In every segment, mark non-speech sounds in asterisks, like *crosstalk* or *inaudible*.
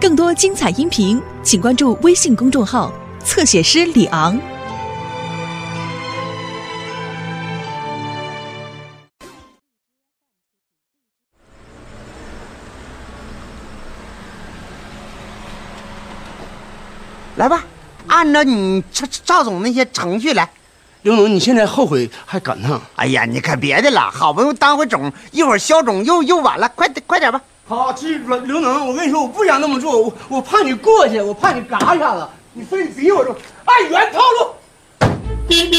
更多精彩音频，请关注微信公众号“侧写师李昂”。来吧，按照你赵赵总那些程序来。刘总，你现在后悔还赶趟？哎呀，你可别的了，好不容易当回种，一会儿消肿又又晚了，快点快点吧。好，记住，刘能，我跟你说，我不想那么做，我我怕你过去，我怕你嘎一下子，你非得逼我这按原套路。你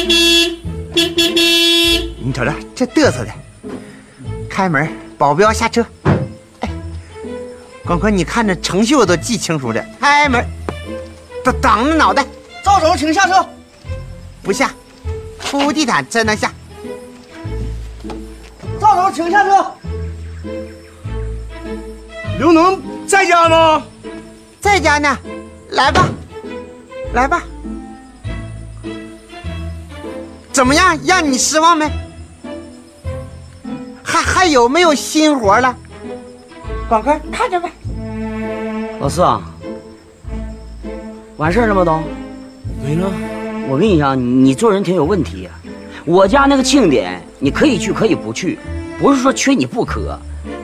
瞅瞅这嘚瑟的，开门，保镖下车。哎，广坤，你看这程序我都记清楚的。开门，挡挡着脑袋，赵总，请下车。不下，铺地毯才能下。赵总，请下车。刘能在家吗？在家呢，来吧，来吧。怎么样？让你失望没？还还有没有新活了？广坤，看着吧。老四啊，完事儿了吗？都没了。我跟你讲，你做人挺有问题呀、我家那个庆典，你可以去，可以不去，不是说缺你不可，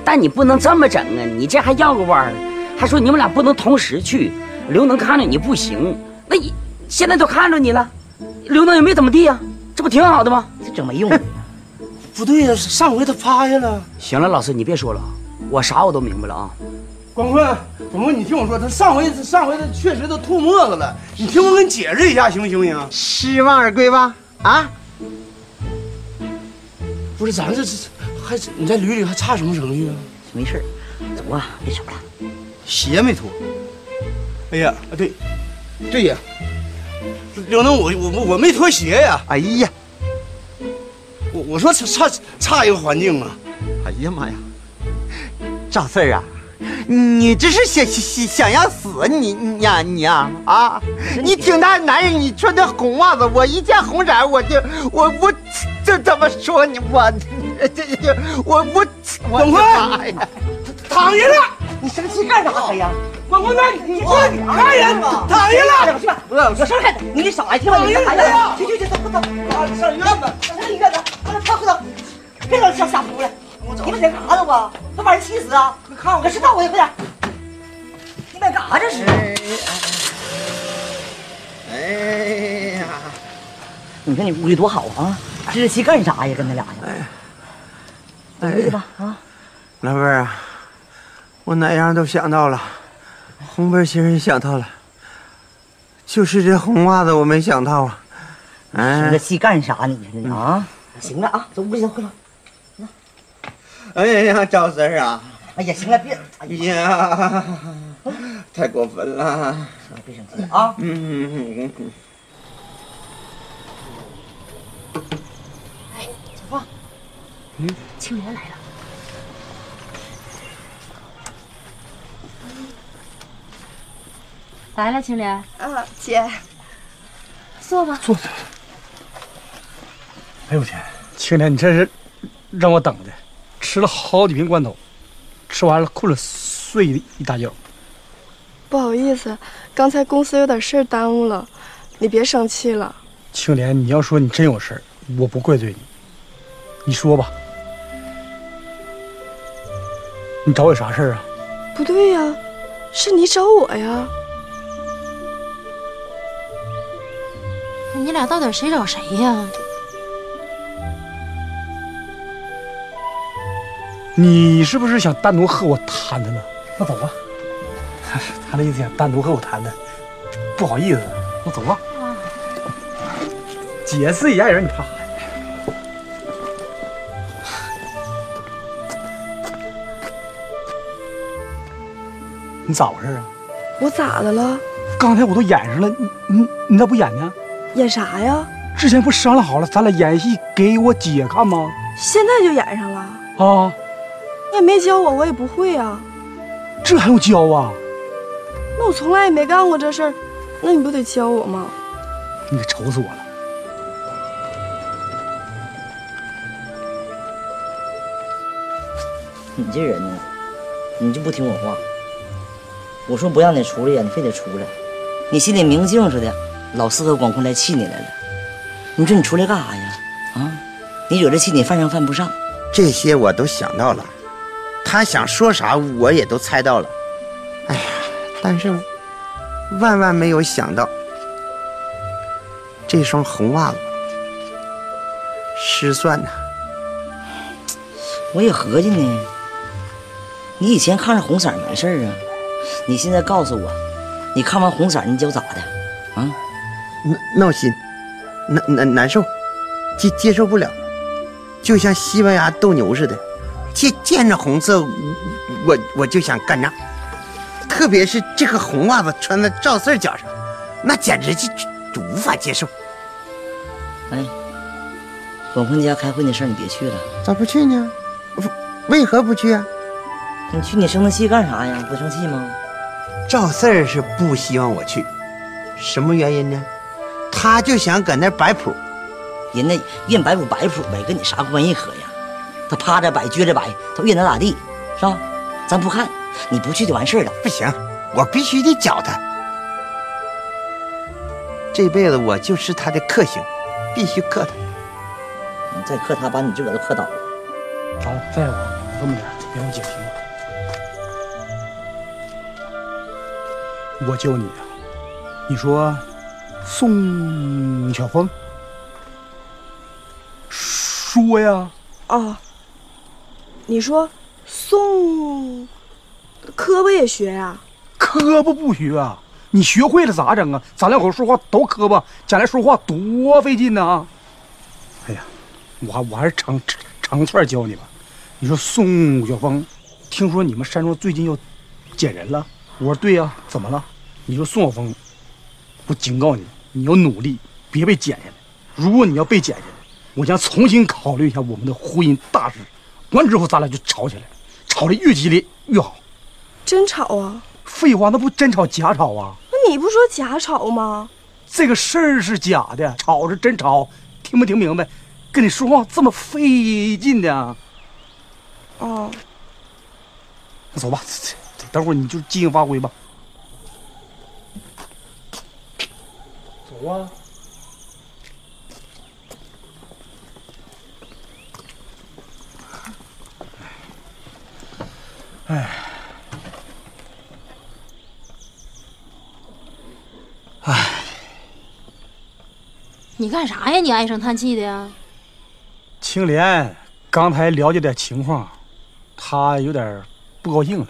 但你不能这么整啊！你这还绕个弯儿，还说你们俩不能同时去。刘能看着你不行，那你现在都看着你了，刘能也没怎么地呀、这不挺好的吗？这整没用的。不对呀、上回他趴下了。行了，老四，你别说了，我啥我都明白了啊。广坤，广坤，你听我说，他上回上回他确实都吐沫子了，你听我给你解释一下，行不行行？失望而归吧？啊？不是，咱这这还你在旅里还差什么程序啊？没事儿走吧，别瞅了。鞋没脱。哎呀，啊对，对呀，刘能，我我我我没脱鞋呀，哎呀，我我说差差差一个环境啊。哎呀妈呀，赵四儿啊，你这是想想想要死你你呀你呀啊！你挺大男人，你穿的红袜子，我一见红色我就我我这怎么说你我这这我我我广坤哎呀，躺下了，你生气干啥呀？广坤，那你说看人躺下了，去吧，不要有事儿干的。你给少来听吧，你干啥呀？去去去，走走走，上医院吧。上医院吧，快快快走，别老瞎瞎胡了。你们在干啥呢？我都把人气死啊！看我，知道我也快点。你们干啥这是？哎呀，你看你屋里多好啊！置气干啥呀？跟他俩呀？走回去吧啊！老妹儿啊，我哪样都想到了，红背心也想到了，就是这红袜子我没想到啊。生这哎，气干啥你这啊？行了啊，走屋里走，快走。哎呀，赵四儿啊，哎呀，行了，别，哎哎呀，呀，太过分了。别生气了啊！嗯嗯嗯嗯。青莲来了。来了，青莲，啊，姐，坐吧。坐。哎呦我天，青莲，你这是让我等的，吃了好几瓶罐头，吃完了困了，睡了一大觉。不好意思，刚才公司有点事儿耽误了，你别生气了。青莲，你要说你真有事儿，我不怪罪你。你说吧，你找我有啥事儿啊？不对呀，是你找我呀。你俩到底谁找谁呀？你是不是想单独和我谈谈呢？那走吧。他他那意思想单独和我谈谈，不好意思，那走吧。解释一下人，你怕啥呀？你咋回事啊？我咋的了？刚才我都演上了，你你你咋不演呢？演啥呀？之前不商量好了，咱俩演戏给我姐看吗？现在就演上了？啊，你也没教我，我也不会啊。这还用教啊？那我从来也没干过这事儿，那你不得教我吗？你可愁死我了。你这人呢，你就不听我话，我说不让你出来呀，你非得出来，你心里明镜似的，老四和广坤来气你来了。你说你出来干啥呀？啊，你惹这气你犯上犯不上。这些我都想到了，他想说啥我也都猜到了。哎呀，但是万万没有想到，这双红袜子失算呐。我也合计呢，你以前看着红色没事啊，你现在告诉我，你看完红色你就咋的？啊？闹心，难难难受，接接受不了，就像西班牙斗牛似的，见见着红色，我我就想干仗，特别是这个红袜子穿在赵四脚上，那简直就就无法接受。哎，广坤家开会那事儿你别去了，咋不去呢？为何不去啊？你去你生那气干啥呀？不生气吗？赵四儿是不希望我去，什么原因呢？他就想搁那摆谱，人家愿摆谱摆谱呗，跟你啥关系可呀？他趴着摆，撅着摆，他越能咋地，是吧？咱不看，你不去就完事儿了。不行，我必须得找他。这辈子我就是他的克星，必须克他。你再克他，把你自个儿都克倒了。好，再往这么点，别让我姐听。我救你啊，你说宋晓峰，说呀，哦，你说宋，磕巴也学呀、磕巴不学啊？你学会了咋整啊？咱两口说话都磕巴，将来说话多费劲呢、哎呀，我我还是长长串教你吧。你说宋晓峰，听说你们山庄最近要捡人了？我说对呀、怎么了？你说宋晓峰，我警告你，你要努力，别被捡下来。如果你要被捡下来，我将重新考虑一下我们的婚姻大事。完之后，咱俩就吵起来，吵得越激烈越好。真吵啊？废话，那不真吵假吵啊？那你不说假吵吗？这个事儿是假的，吵是真吵，听没听明白？跟你说话这么费劲的，哦，那走吧，等会儿你就即兴发挥吧。走啊！哎，你干啥呀？你唉声叹气的呀？青莲刚才了解点情况，她有点不高兴了。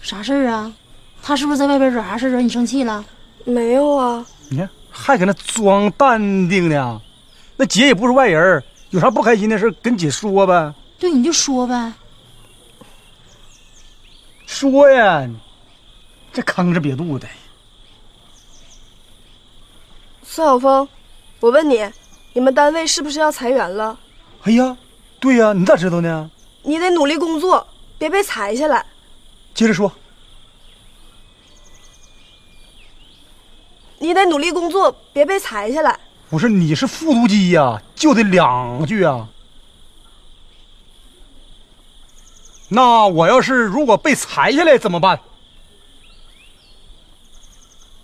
啥事儿啊？她是不是在外边惹啥事惹你生气了？没有啊。你看，还搁那装淡定呢。那姐也不是外人，有啥不开心的事跟姐说呗。对，你就说呗。说呀，这吭哧瘪肚的。孙晓峰，我问你，你们单位是不是要裁员了？哎呀，对呀，你咋知道呢？你得努力工作，别被裁下来。接着说。你得努力工作，别被裁下来。不是，你是复读机呀，就得两句啊。那我要是如果被裁下来怎么办？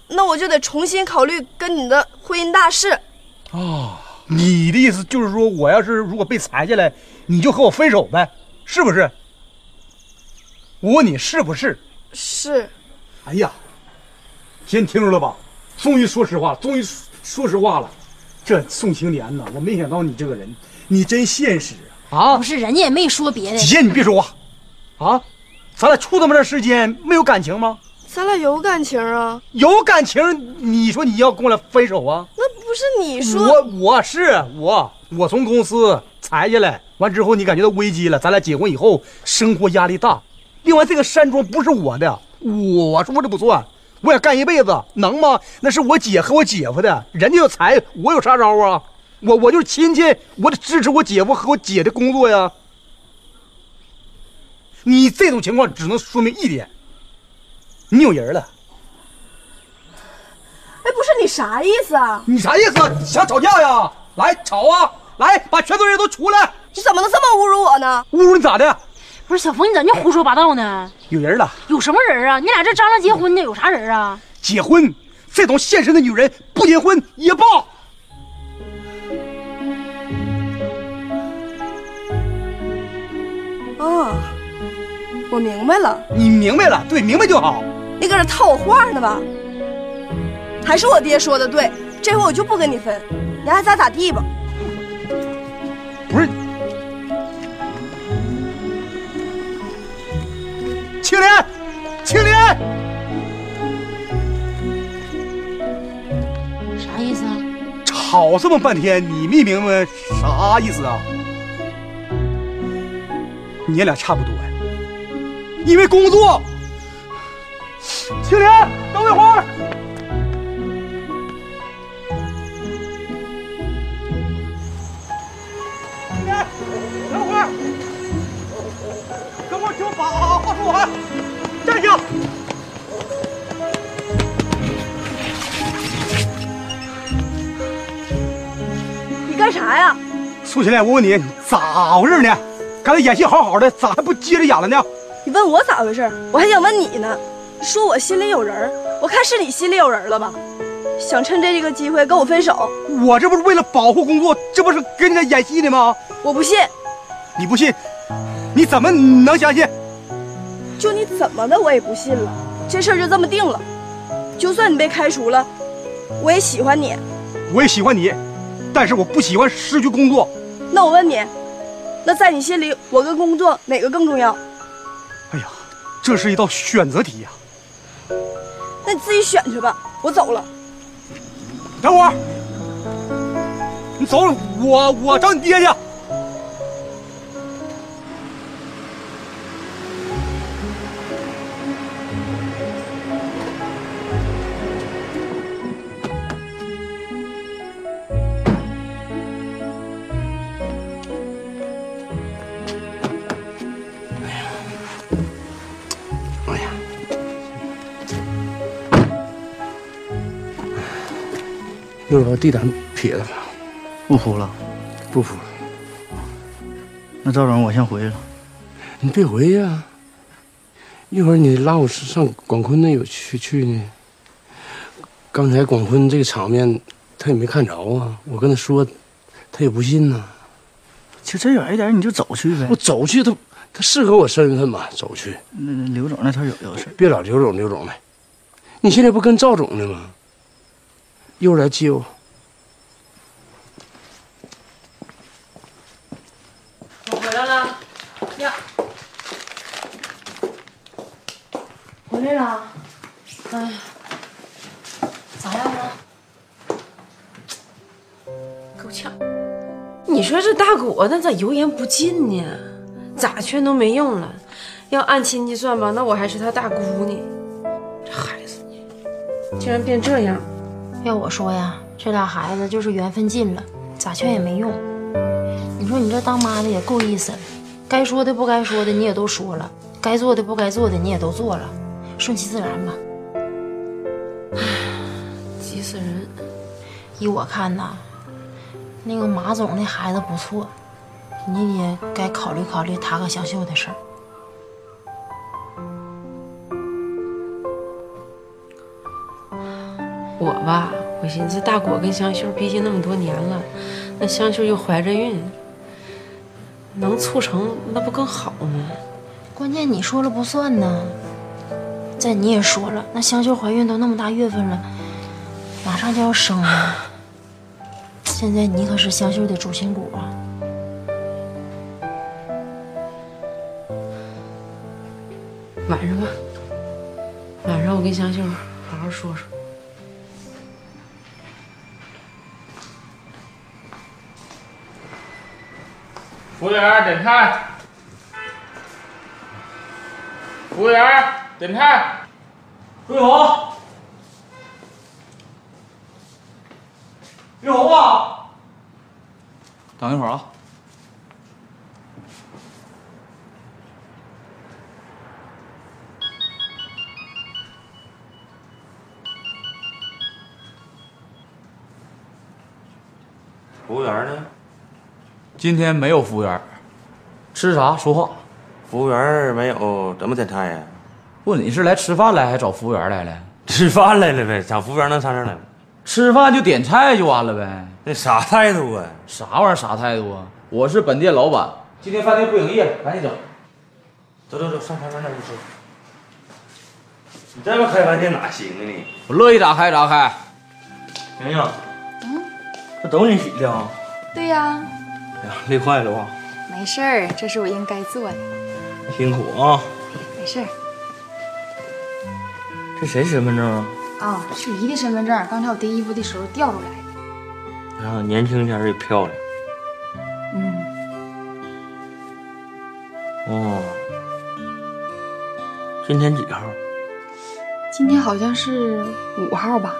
那我就得重新考虑跟你的婚姻大事。啊，你的意思就是说，我要是如果被裁下来，你就和我分手呗，是不是？我问你是不是？是。哎呀，姐，你听着了吧？终于说实话，终于说实话了。这宋青莲呐，我没想到你这个人，你真现实啊！不是，人家也没说别的。姐，你别说话，啊，咱俩处这么长时间，没有感情吗？咱俩有感情啊。有感情，你说你要跟我俩分手啊？那不是你说。我我是我，我从公司裁下来，完之后你感觉到危机了，咱俩结婚以后生活压力大。另外，这个山庄不是我的，我说的不算。我想干一辈子，能吗？那是我姐和我姐夫的，人家要裁，我有啥招啊？我我就是亲戚，我得支持我姐夫和我姐的工作呀。你这种情况只能说明一点，你有人了。哎，不是你啥意思啊？你啥意思？想吵架呀？来吵啊！来，把全村人都出来！你怎么能这么侮辱我呢？侮辱你咋的？不是小冯，你咋就胡说八道呢？有人了，有什么人啊？你俩这张罗结婚呢，有啥人啊？结婚这种现实的女人不结婚也罢。啊，我明白了，你明白了，对，明白就好。你搁这套我话呢吧？还是我爹说的对，这回我就不跟你分，你爱咋咋地吧。不是，青莲，青莲，啥意思啊？吵这么半天，你没明白啥意思啊？你俩差不多呀，因为工作。青莲，等我一会儿。青莲，等会儿，跟我听我把话说完，站下。你干啥呀？苏青莲，我问你咋回事呢？刚才演戏好好的，咋还不接着演了呢？你问我咋回事？我还想问你呢。说我心里有人，我看是你心里有人了吧？想趁这个机会跟我分手？我这不是为了保护工作，这不是跟你俩演戏呢吗？我不信。你不信？你怎么能相信？就你怎么的，我也不信了。这事儿就这么定了。就算你被开除了，我也喜欢你。我也喜欢你，但是我不喜欢失去工作。那我问你，那在你心里，我跟工作哪个更重要？这是一道选择题呀、那你自己选去吧。我走了。等会儿，你走了，我我找你爹去。又把地毯撇了，不铺了，不铺了。那赵总，我先回去了。你别回去啊、一会儿你拉我上广坤那有去去呢。刚才广坤这个场面，他也没看着啊。我跟他说，他也不信呐、就这远一点，你就走去呗我。走去，他他适合我身份吗？走去，那那刘总那头有有事别老刘总刘总的。你现在不跟赵总呢吗？一会儿来接我。我回来了。呀，回来了。哎呀，咋样了？够呛。你说这大果子咋油盐不进呢？咋劝都没用了。要按亲戚算吧，那我还是他大姑呢。这孩子竟然变这样，要我说呀，这俩孩子就是缘分尽了，咋劝也没用。你说你这当妈的也够意思了，该说的不该说的你也都说了，该做的不该做的你也都做了，顺其自然吧。急死人！依我看呐，那个马总那孩子不错，你也该考虑考虑他和小秀的事儿。我吧，我寻思大果跟香秀毕竟那么多年了，那香秀又怀着孕，能促成那不更好吗？关键你说了不算呢。再你也说了，那香秀怀孕都那么大月份了，马上就要生了。现在你可是香秀的主心骨啊！晚上吧，晚上我跟香秀好好说说。服务员点菜。服务员点菜。玉红，玉红啊，等一会儿啊。服务员呢？今天没有服务员，吃啥说话。服务员没有，怎么点菜呀？不，你是来吃饭来，还找服务员来了？吃饭来了呗，找服务员能上这儿来吗？吃饭就点菜就完了呗。那啥态度啊？啥玩意儿？啥态度啊？我是本店老板，今天饭店不营业，赶紧走。走走走，上开饭店去吃。你这么开饭店哪行啊你？我乐意咋开咋开。莹莹，嗯，这都是你洗的啊？对呀，哎呀，*laughs* 累坏了吧！没事儿，这是我应该做的。辛苦啊！没事儿。这谁身份证啊？哦，是姨的身份证，刚才我叠衣服的时候掉出来的。啊，年轻点儿也漂亮。嗯，哦，今天几号？今天好像是五号吧？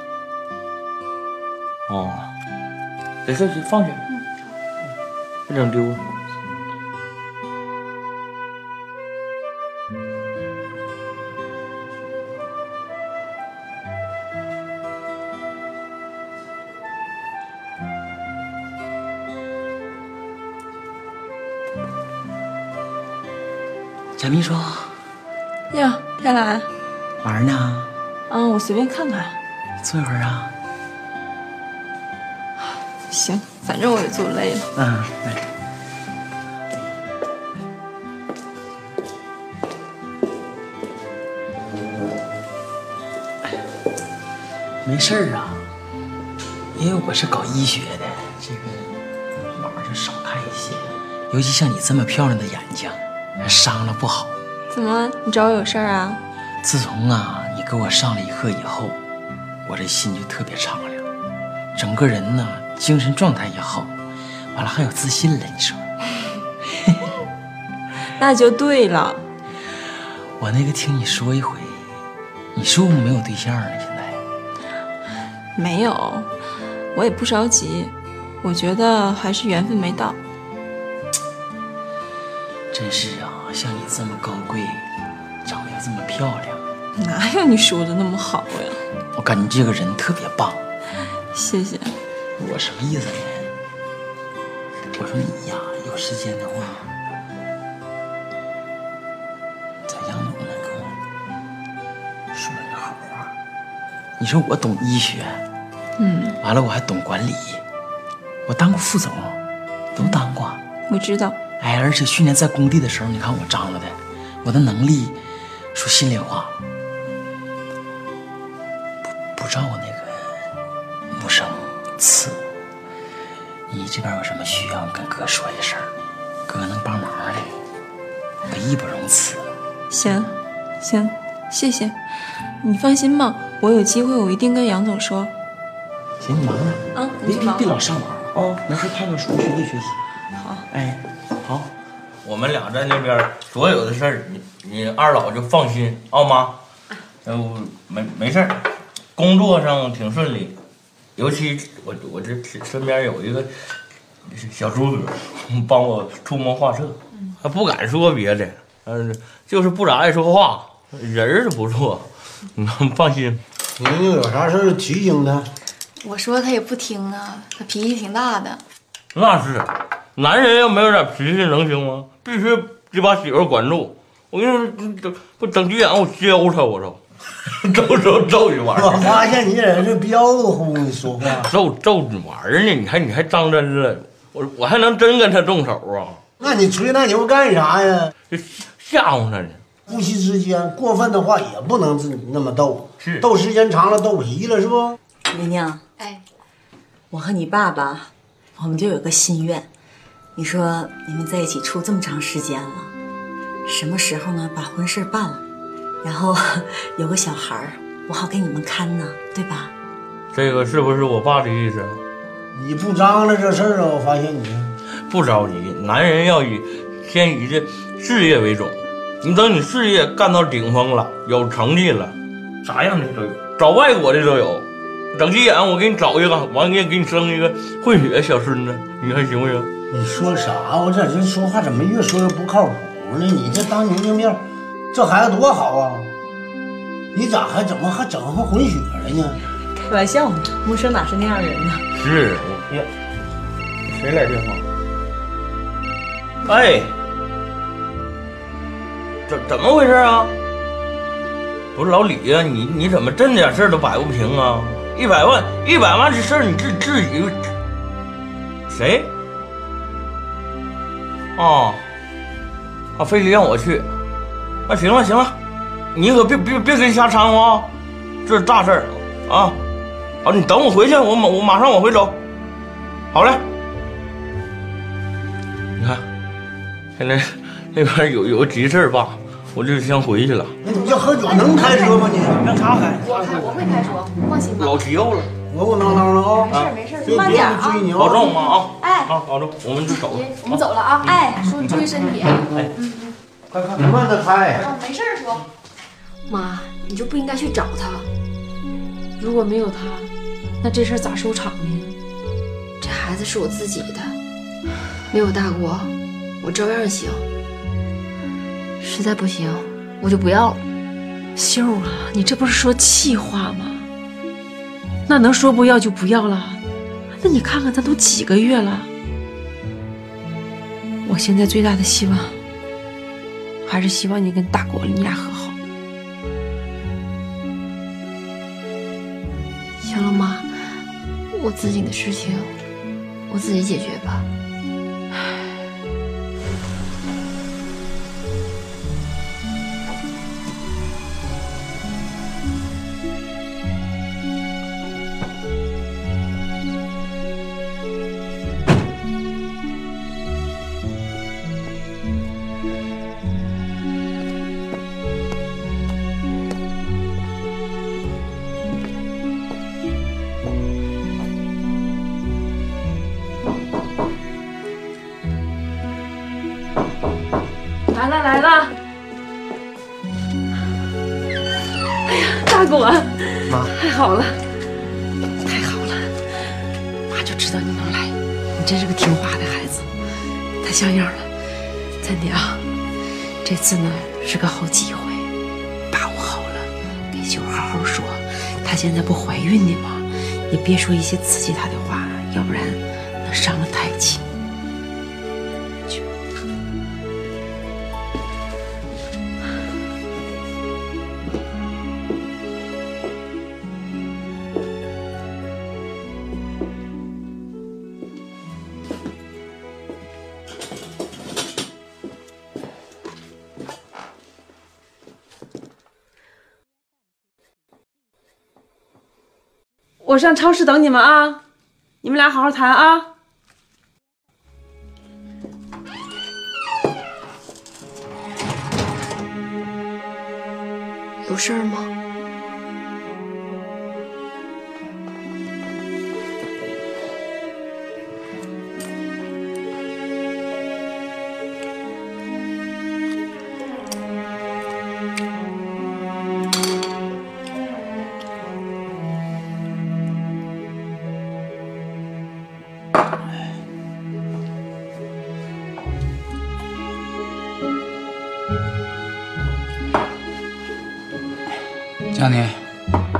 哦，没事，就放下，别整丢。贾秘书，呀，天蓝，玩呢？嗯，我随便看看。坐一会儿啊。行，反正我也坐累了。嗯，来。没事儿啊，因为我是搞医学的，这个网就少看一些，尤其像你这么漂亮的眼睛，伤了不好。怎么，你找我有事儿啊？自从啊你给我上了一课以后，我这心就特别敞亮，整个人呢精神状态也好，完了还有自信了。你说，*laughs* *laughs* 那就对了。我那个听你说一回，你是不是没有对象了？现在没有，我也不着急，我觉得还是缘分没到。真是啊，像你这么高贵，长得又这么漂亮，哪有你说的那么好呀？我感觉这个人特别棒。谢谢。我什么意思呢？我说你呀，有时间的话，在杨总那跟我说句好话。你说我懂医学，嗯，完了我还懂管理，我当过副总，都当过。我知道。哎，而且去年在工地的时候，你看我张罗的，我的能力，说心里话，不不照我那个木生次。你这边有什么需要，跟哥说一声，哥能帮忙的，我义不容辞。行，行，谢谢。你放心吧，我有机会我一定跟杨总说。行，你忙着啊，别别别老上网啊，没事看看书，学习学习。好，哎，好。我们俩在那边所有的事儿，你你二老就放心啊妈，嗯，没没事儿，工作上挺顺利，尤其我我这身边有一个小猪哥，帮我出谋划策，他不敢说别的，嗯，就是不咋爱说话，人儿是不错，你放心。宁宁有啥事儿提醒他。我说他也不听啊，他脾气挺大的。那是，男人要没有点脾气能行吗？必须得把媳妇管住。我跟你说，这不整急眼我削他，我操，揍揍揍你玩儿。我发现你在这彪子呼，你说话揍揍你玩儿呢？你还你还当真了？我我还能真跟他动手啊？那你吹那牛干啥呀？吓唬他呢。夫妻之间过分的话也不能是那么斗，是斗时间长了斗皮了，是不？宁宁，哎，我和你爸爸，我们就有个心愿。你说你们在一起处这么长时间了，什么时候呢把婚事办了，然后 *laughs* 有个小孩儿，我好给你们看呢，对吧？这个是不是我爸的意思？你不张罗这事儿啊？我发现你不着急，男人要以先以这事业为重。你等你事业干到顶峰了，有成绩了，啥样的都有，找外国的都有。整急眼，我给你找一个，完也给你生一个混血小孙子，你看行不行？你说啥？我这这说话怎么越说越不靠谱呢？你这当牛牛面，这孩子多好啊！你咋还怎么还整上混血了呢？开玩笑呢，木生哪是那样人呢？是，我呀，谁来电话？哎，怎怎么回事啊？不是老李呀、你你怎么这点事儿都摆不平啊？一百万一百万这事儿你自自己谁？啊啊，非得让我去？那行了行了，你可别别别跟瞎掺和啊，这是大事儿啊！好，你等我回去，我马我马上往回走。好嘞。你看，现在那边有有个急事儿吧，我就先回去了。那你这喝酒能开车吗你？让他开。我开，我会开车，放心吧。老急了，稳稳当当的啊！没事没事，别别慢点啊。保重啊哎，啊啊！保重，我们就走了。我们走了啊。哎，叔，你注意身体。哎，快快慢点开。嗯，没事儿，叔。妈，你就不应该去找他。如果没有他，那这事儿咋收场呢？这孩子是我自己的，没有大国，我照样行。实在不行，我就不要了。秀儿啊，你这不是说气话吗？那能说不要就不要了？那你看看，咱都几个月了。我现在最大的希望，还是希望你跟大国你俩和好。行了，妈，我自己的事情我自己解决吧。机会，把握好了，跟秀好好说。她现在不怀孕呢吗？也别说一些刺激她的话，要不然能伤了胎气。我上超市等你们啊，你们俩好好谈啊。有事儿吗？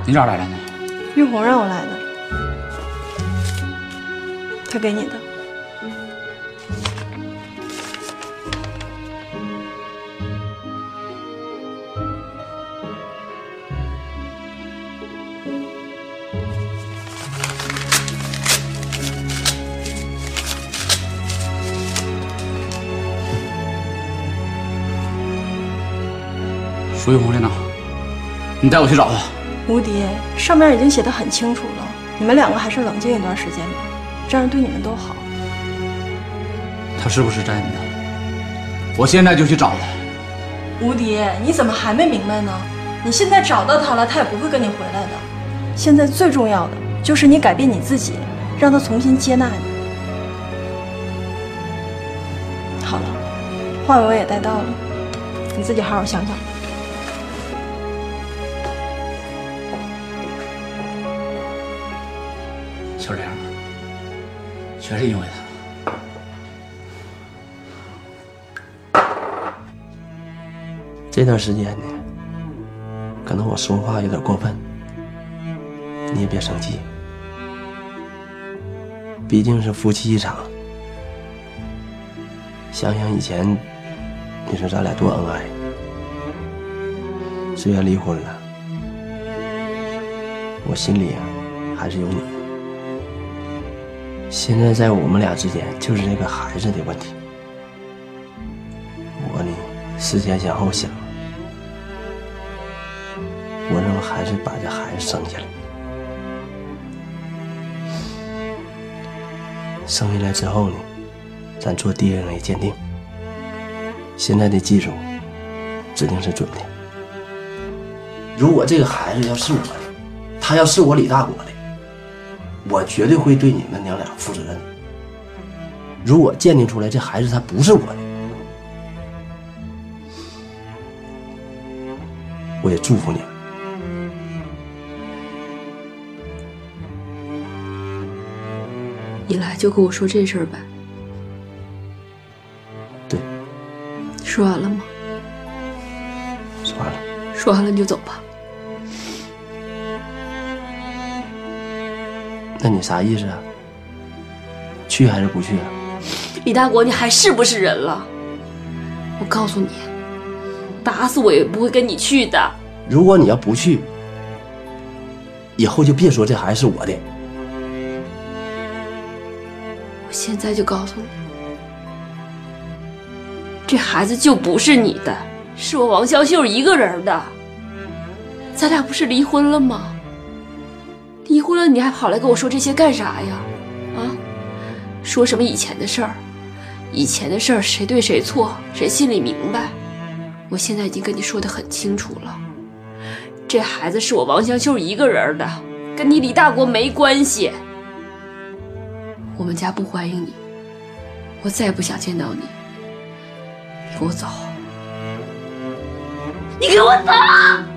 你咋来了呢？玉红让我来的，他给你的。苏玉红在哪？你带我去找她。吴迪，上面已经写的很清楚了，你们两个还是冷静一段时间吧，这样对你们都好。他是不是真的？我现在就去找他。吴迪，你怎么还没明白呢？你现在找到他了，他也不会跟你回来的。现在最重要的就是你改变你自己，让他重新接纳你。好了，话我也带到了，你自己好好想想。全是因为她。这段时间呢，可能我说话有点过分，你也别生气。毕竟是夫妻一场，想想以前，你说咱俩多恩爱，虽然离婚了，我心里啊还是有你。现在在我们俩之间就是这个孩子的问题。我呢，思前想后想，我认为还是把这孩子生下来。生下来之后呢，咱做 DNA 鉴定。现在的技术指定是准的。如果这个孩子要是我的，他要是我李大国的，我绝对会对你们娘俩负责任。如果鉴定出来这孩子他不是我的，我也祝福你们。一来就跟我说这事儿呗。对。说完了吗？说完了。说完了你就走吧。那你啥意思啊？去还是不去啊？李大国，你还是不是人了？我告诉你，打死我也不会跟你去的。如果你要不去，以后就别说这孩子是我的。我现在就告诉你，这孩子就不是你的，是我王香秀一个人的。咱俩不是离婚了吗？离婚了，你还跑来跟我说这些干啥呀？啊？说什么以前的事儿？以前的事儿谁对谁错，谁心里明白？我现在已经跟你说的很清楚了，这孩子是我王香秀一个人的，跟你李大国没关系。我们家不欢迎你，我再也不想见到你。你给我走！你给我走！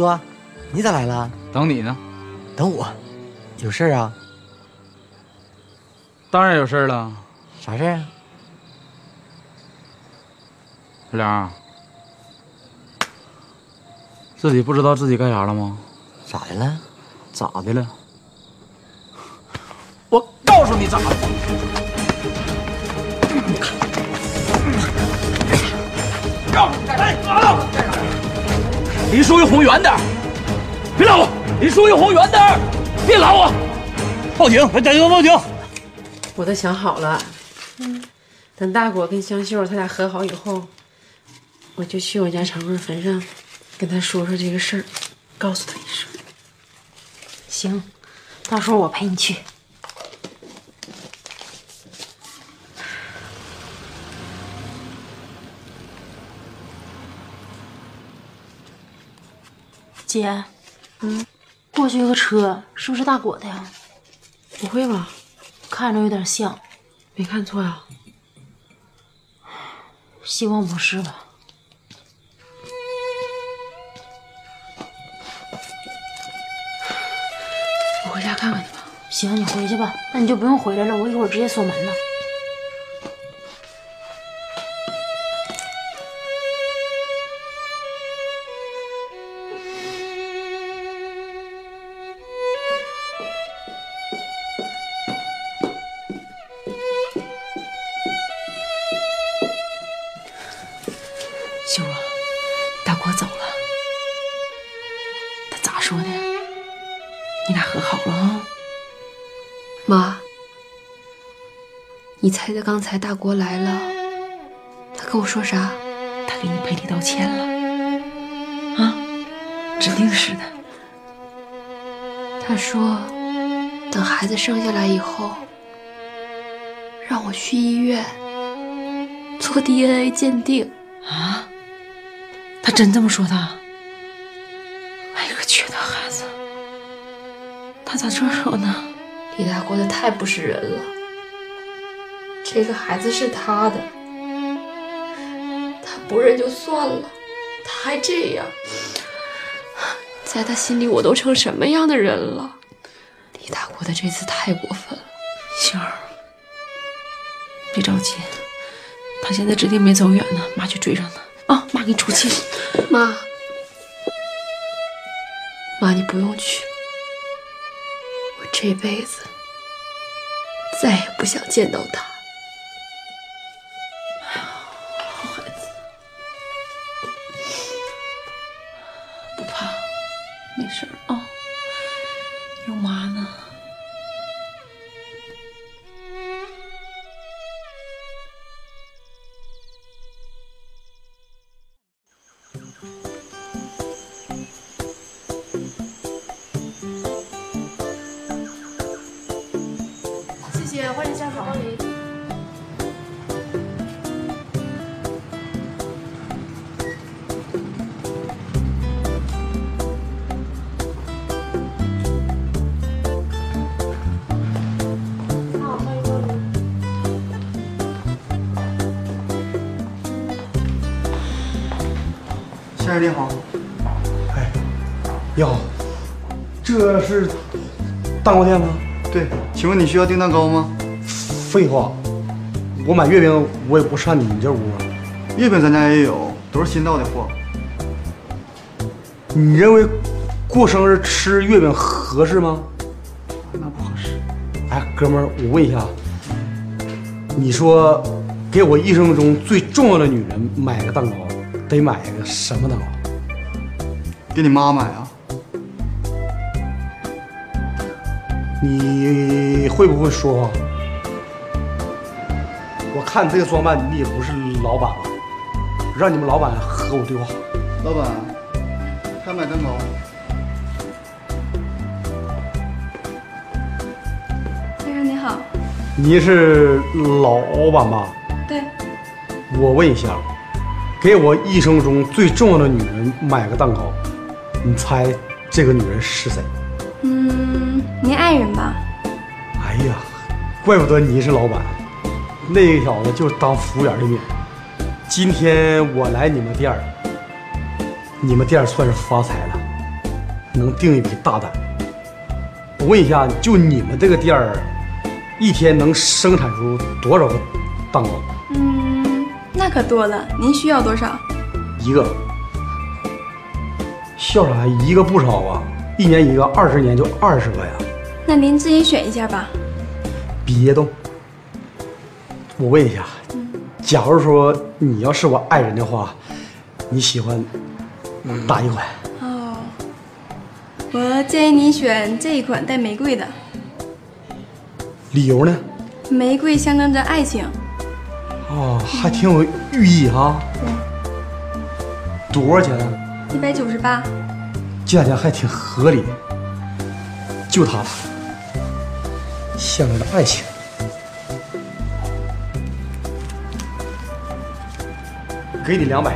哥，你咋来了？等你呢。等我？有事啊？当然有事了。啥事啊？小梁，自己不知道自己干啥了吗？咋的了？咋的了？*laughs* 我告诉你咋的。离舒玉红远点别拉我！离舒玉红远点别拉我！报警！快打电话报警！我都想好了，等大果跟香秀他俩和好以后，我就去我家长贵坟上，跟他说说这个事儿，告诉他一声。行，到时候我陪你去。姐，嗯，过去有个车，是不是大果的呀？不会吧？看着有点像，没看错呀。希望不是吧？我回家看看去吧。行，你回去吧。那你就不用回来了，我一会儿直接锁门了。你猜猜刚才大国来了，他跟我说啥？他给你赔礼道歉了。啊，指定是的。他说，等孩子生下来以后，让我去医院做 DNA 鉴定。啊？他真这么说的？哎呀，个缺德孩子！他咋这么说呢？李大国他太不是人了。这个孩子是他的，他不认就算了，他还这样，在他心里我都成什么样的人了？李大国的这次太过分了。星儿，别着急，他现在指定没走远呢，妈去追上他啊！妈给你出气，妈，妈你不用去，我这辈子再也不想见到他。先生你好，哎，你好，这是蛋糕店吗？对，请问你需要订蛋糕吗？废话，我买月饼我也不上你们这屋啊。月饼咱家也有，都是新到的货。你认为过生日吃月饼合适吗？那不合适。哎，哥们儿，我问一下，你说给我一生中最重要的女人买个蛋糕，得买一个什么蛋糕？给你妈买啊？你会不会说话？我看你这个装扮，你也不是老板了，让你们老板和我对话。老板，他买蛋糕？先生你好，你是老板吧？对，我问一下，给我一生中最重要的女人买个蛋糕，你猜这个女人是谁？嗯，您爱人吧？哎呀，怪不得您是老板，那个小子就是当服务员的命。今天我来你们店儿，你们店儿算是发财了，能订一笔大单。我问一下，就你们这个店儿，一天能生产出多少个蛋糕？嗯，那可多了。您需要多少？一个。笑啥？一个不少啊，一年一个，二十年就二十个呀。那您自己选一下吧。别动。我问一下，假如说你要是我爱人的话，你喜欢哪一款？哦，我建议你选这一款带玫瑰的，理由呢？玫瑰象征着爱情。哦，还挺有寓意哈。对多少钱呢？一百九十八。价钱还挺合理。就它了，象征着爱情。给你两百，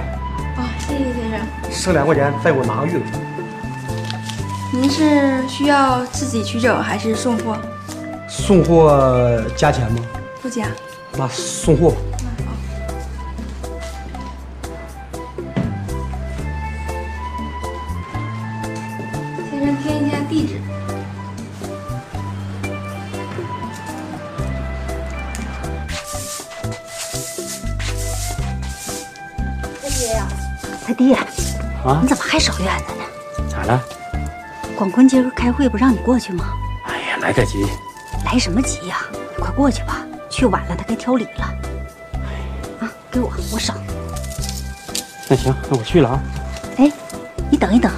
啊，谢谢先生。剩两块钱再给我拿个月饼。您是需要自己取走还是送货？送货加钱吗？不加。那送货吧。他爹，啊你怎么还少院子呢？咋了？广坤今儿开会不让你过去吗？哎呀，来得及。来什么急呀？你快过去吧，去晚了他该挑理了。啊，给我，我省。那行，那我去了啊。哎，你等一等，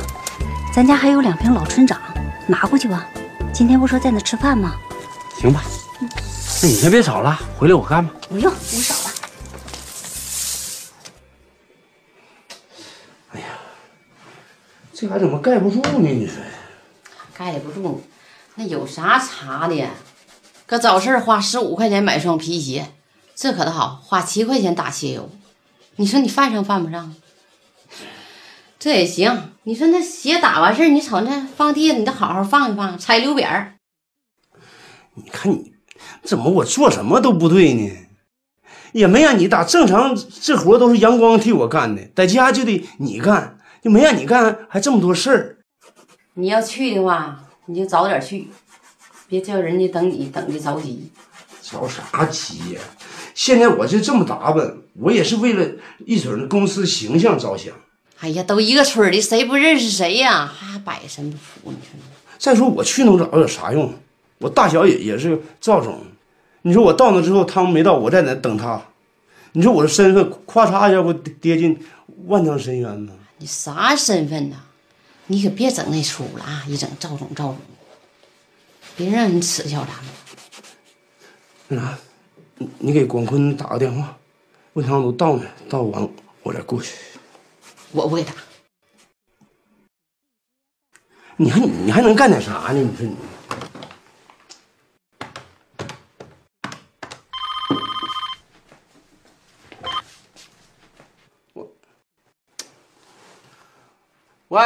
咱家还有两瓶老村长，拿过去吧。今天不说在那吃饭吗？行吧，那你先别吵了，回来我干吧。不用，我少了。这还怎么盖不住呢？你说？盖不住，那有啥查的？搁早市花十五块钱买双皮鞋，这可倒好，花七块钱打鞋油。你说你犯上犯不上？这也行。你说那鞋打完事儿，你瞅那放地下，你得好好放一放，踩溜扁儿。你看你怎么我做什么都不对呢？也没让你打，正常这活都是阳光替我干的，在家就得你干，就没让你干，还这么多事儿。你要去的话，你就早点去，别叫人家等你等的着急。着啥急呀？现在我就这么打扮，我也是为了一准的公司形象着想。哎呀，都一个村的，谁不认识谁呀？还摆身不服，你说再说我去能找有啥用？我大小也也是赵总，你说我到那之后，他们没到，我在那等他？你说我的身份，咵嚓一下，我跌进万丈深渊呢？你啥身份呐？你可别整那出了啊！一整赵总赵总，别让人耻笑咱们。那啥，你你给广坤打个电话，问他们都到没？到完我再过去。我不给打。你还你还能干点啥呢？你说你。喂，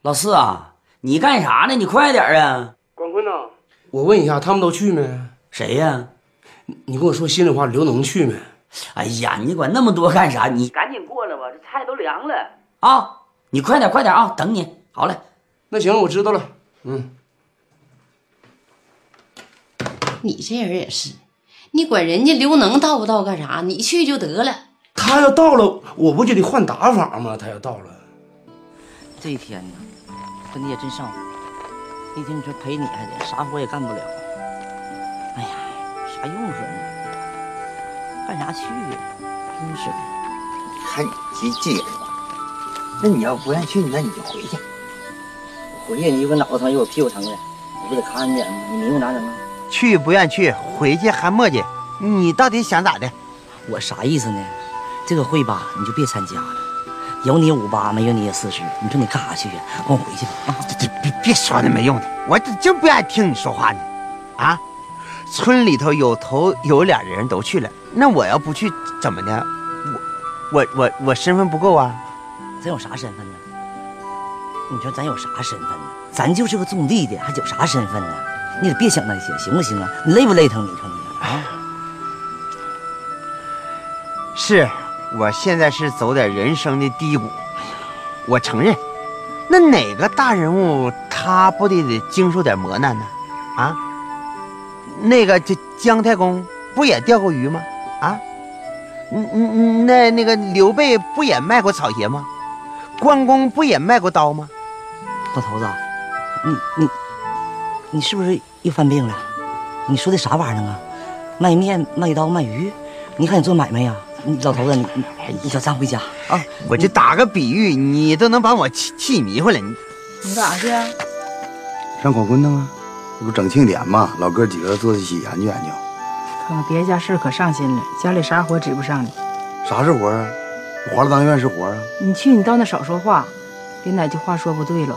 老四啊，你干啥呢？你快点啊！广坤呐，我问一下，他们都去没？谁呀？你跟我说心里话，刘能去没？哎呀，你管那么多干啥？你赶紧过来吧，这菜都凉了啊！你快点，快点啊！等你。好嘞，那行，我知道了。嗯，你这人也是，你管人家刘能到不到干啥？你去就得了。他要到了，我不就得换打法吗？他要到了，这一天呢，跟你也真上火。一天你说陪你还得啥活也干不了。哎呀，啥用说呢？干啥去呀？真是的。看你这这人吧，那你要不愿意去，那你就回去。回去你又跟脑子疼又有屁股疼的，我不得看见吗？你迷糊咋整啊？去不愿去，回去还磨叽，你到底想咋的？我啥意思呢？这个会吧，你就别参加了。有你五八，没有你也四十。你说你干啥去呀？跟我回去吧。啊，这这别别说那没用的，我这就不爱听你说话呢。啊，村里头有头有脸的人都去了，那我要不去怎么的？我我我我身份不够啊？咱有啥身份呢？你说咱有啥身份呢？咱就是个种地的，还有啥身份呢？你得别想那些，行不行啊？你累不累腾？你说你啊？是，我现在是走点人生的低谷，我承认。那哪个大人物他不得得经受点磨难呢？啊？那个这姜太公不也钓过鱼吗？啊？嗯嗯嗯，那那个刘备不也卖过草鞋吗？关公不也卖过刀吗？老头子，你你你是不是又犯病了？你说的啥玩意儿啊？卖面、卖刀、卖鱼，你看你做买卖呀？老头子，你你你叫咱回家啊！我就打个比喻，你都能把我气气迷糊了。你你干啥去啊？上广坤那啊，这不整庆典嘛，老哥几个坐一起研究研究。看看别家事可上心了，家里啥活指不上你。啥是活啊？华了当院是活啊？你去，你到那少说话，别哪句话说不对了。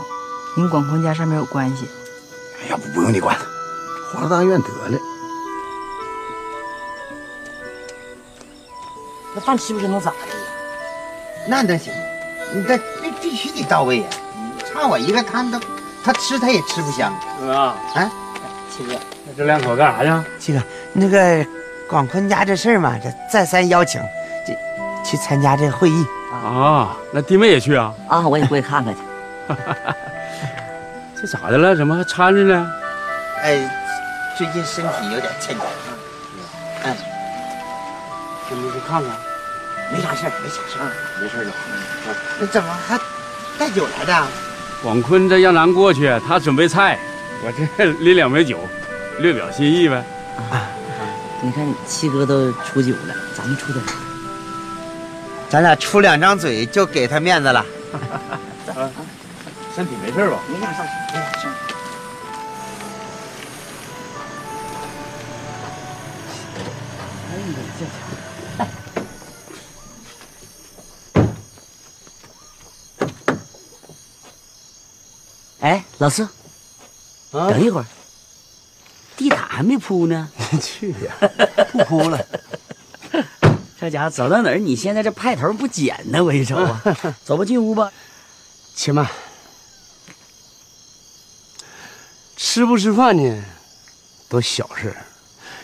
你广坤家上面有关系。哎呀不不用你管他，华了当院得了。那饭吃不吃能咋的？那能行？你这必必须得到位呀！差我一个，他都他吃他也吃不香。哥啊，七哥，那这两口干啥去？七哥，那个广坤家这事儿嘛，这再三邀请，这去参加这个会议啊。那弟妹也去啊？啊，我也过去看看去。*laughs* 这咋的了？怎么还搀着呢？哎，最近身体有点欠佳。嗯。跟着去看看，没啥事儿，没啥事儿，没事就好。那怎么还带酒来的？广坤这让咱过去，他准备菜，我这拎两杯酒，略表心意呗。啊，你看七哥都出酒了，咱们出点。咱俩出两张嘴就给他面子了。*laughs* 身体没事吧？没啥事儿，没啥事哎，老四，等一会儿，地毯还没铺呢。*laughs* 去呀，*laughs* 不铺了。这家伙走到哪儿，你现在这派头不减呢？我一瞅啊，*laughs* 走吧，进屋吧。且慢，吃不吃饭呢，都小事儿，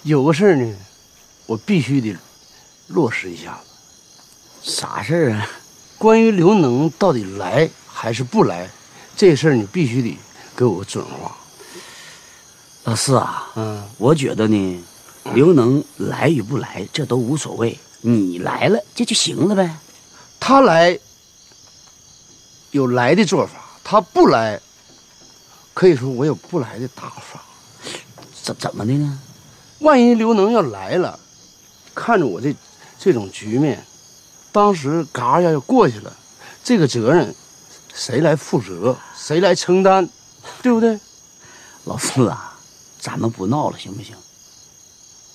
有个事儿呢，我必须得落实一下子。啥事儿啊？关于刘能到底来还是不来，这事儿你必须得给我个准话。老四啊，嗯，我觉得呢，刘能来与不来这都无所谓，你来了这就行了呗。他来有来的做法，他不来，可以说我有不来的打法。怎怎么的呢？万一刘能要来了，看着我这这种局面，当时嘎一下就过去了，这个责任谁来负责？谁来承担？*laughs* 对不对？老四啊。咱们不闹了，行不行？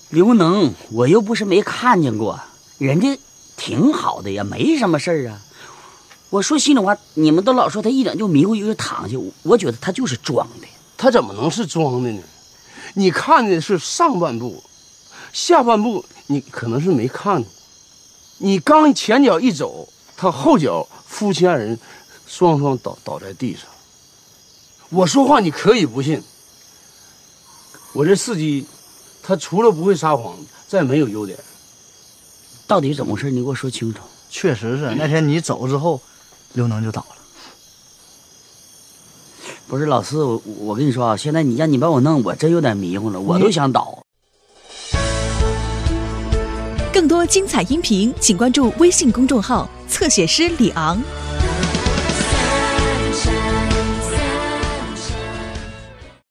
刘能，我又不是没看见过，人家挺好的呀，没什么事儿啊。我说心里话，你们都老说他一整就迷糊，一个躺下，我觉得他就是装的。他怎么能是装的呢？你看的是上半部，下半部你可能是没看。你刚前脚一走，他后脚夫妻二人双双倒倒在地上。我说话你可以不信。我这司机，他除了不会撒谎，再没有优点。到底怎么回事？你给我说清楚。确实是那天你走之后，刘能就倒了。不是老四，我我跟你说啊，现在你让你把我弄，我真有点迷糊了，我都想倒。更多精彩音频，请关注微信公众号“侧写师李昂”。